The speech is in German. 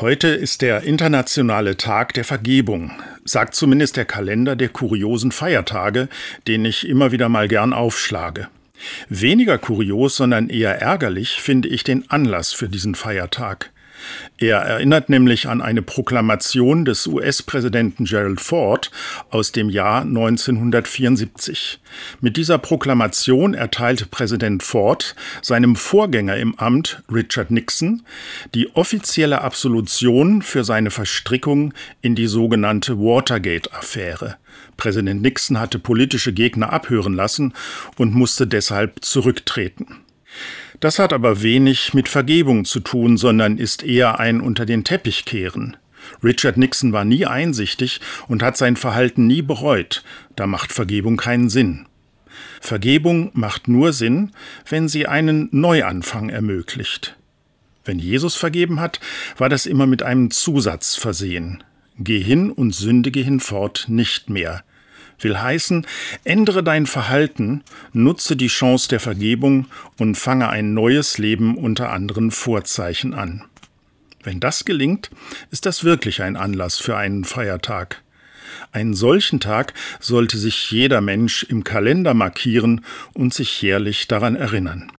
Heute ist der internationale Tag der Vergebung, sagt zumindest der Kalender der kuriosen Feiertage, den ich immer wieder mal gern aufschlage. Weniger kurios, sondern eher ärgerlich finde ich den Anlass für diesen Feiertag. Er erinnert nämlich an eine Proklamation des US-Präsidenten Gerald Ford aus dem Jahr 1974. Mit dieser Proklamation erteilte Präsident Ford seinem Vorgänger im Amt, Richard Nixon, die offizielle Absolution für seine Verstrickung in die sogenannte Watergate-Affäre. Präsident Nixon hatte politische Gegner abhören lassen und musste deshalb zurücktreten. Das hat aber wenig mit Vergebung zu tun, sondern ist eher ein unter den Teppich kehren. Richard Nixon war nie einsichtig und hat sein Verhalten nie bereut. Da macht Vergebung keinen Sinn. Vergebung macht nur Sinn, wenn sie einen Neuanfang ermöglicht. Wenn Jesus vergeben hat, war das immer mit einem Zusatz versehen. Geh hin und sündige hinfort nicht mehr will heißen, ändere dein Verhalten, nutze die Chance der Vergebung und fange ein neues Leben unter anderen Vorzeichen an. Wenn das gelingt, ist das wirklich ein Anlass für einen Feiertag. Einen solchen Tag sollte sich jeder Mensch im Kalender markieren und sich jährlich daran erinnern.